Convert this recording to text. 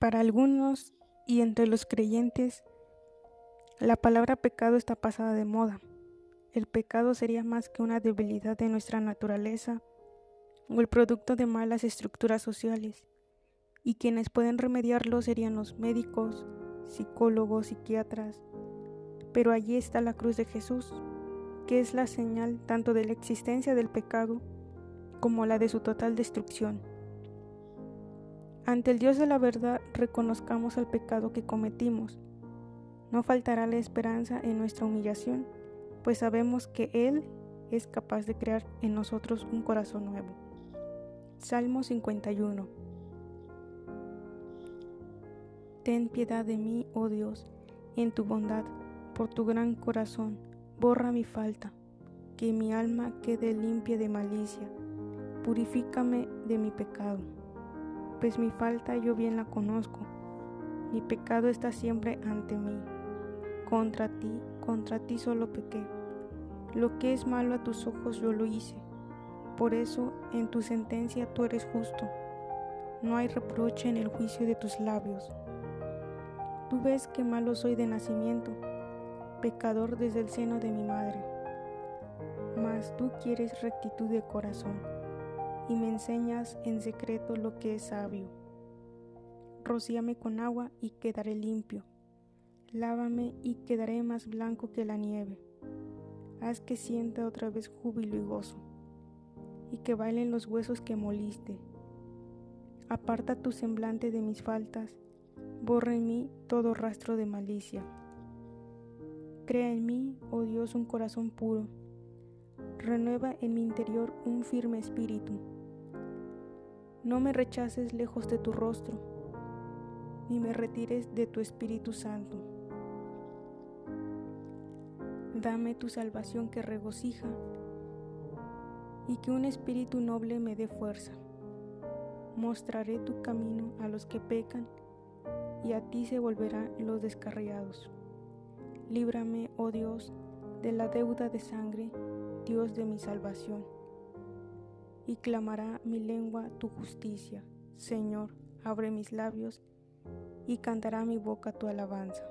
Para algunos y entre los creyentes, la palabra pecado está pasada de moda. El pecado sería más que una debilidad de nuestra naturaleza o el producto de malas estructuras sociales, y quienes pueden remediarlo serían los médicos, psicólogos, psiquiatras. Pero allí está la cruz de Jesús, que es la señal tanto de la existencia del pecado como la de su total destrucción. Ante el Dios de la verdad reconozcamos el pecado que cometimos. No faltará la esperanza en nuestra humillación, pues sabemos que Él es capaz de crear en nosotros un corazón nuevo. Salmo 51 Ten piedad de mí, oh Dios, en tu bondad, por tu gran corazón, borra mi falta, que mi alma quede limpia de malicia, purifícame de mi pecado, pues mi falta yo bien la conozco, mi pecado está siempre ante mí. Contra ti, contra ti solo pequé. Lo que es malo a tus ojos yo lo hice. Por eso en tu sentencia tú eres justo. No hay reproche en el juicio de tus labios. Tú ves que malo soy de nacimiento, pecador desde el seno de mi madre. Mas tú quieres rectitud de corazón y me enseñas en secreto lo que es sabio. Rocíame con agua y quedaré limpio. Lávame y quedaré más blanco que la nieve. Haz que sienta otra vez júbilo y gozo, y que bailen los huesos que moliste. Aparta tu semblante de mis faltas borra en mí todo rastro de malicia. Crea en mí, oh Dios, un corazón puro. Renueva en mi interior un firme espíritu. No me rechaces lejos de tu rostro, ni me retires de tu Espíritu Santo. Dame tu salvación que regocija, y que un espíritu noble me dé fuerza. Mostraré tu camino a los que pecan y a ti se volverán los descarriados. Líbrame, oh Dios, de la deuda de sangre, Dios de mi salvación. Y clamará mi lengua tu justicia. Señor, abre mis labios, y cantará mi boca tu alabanza.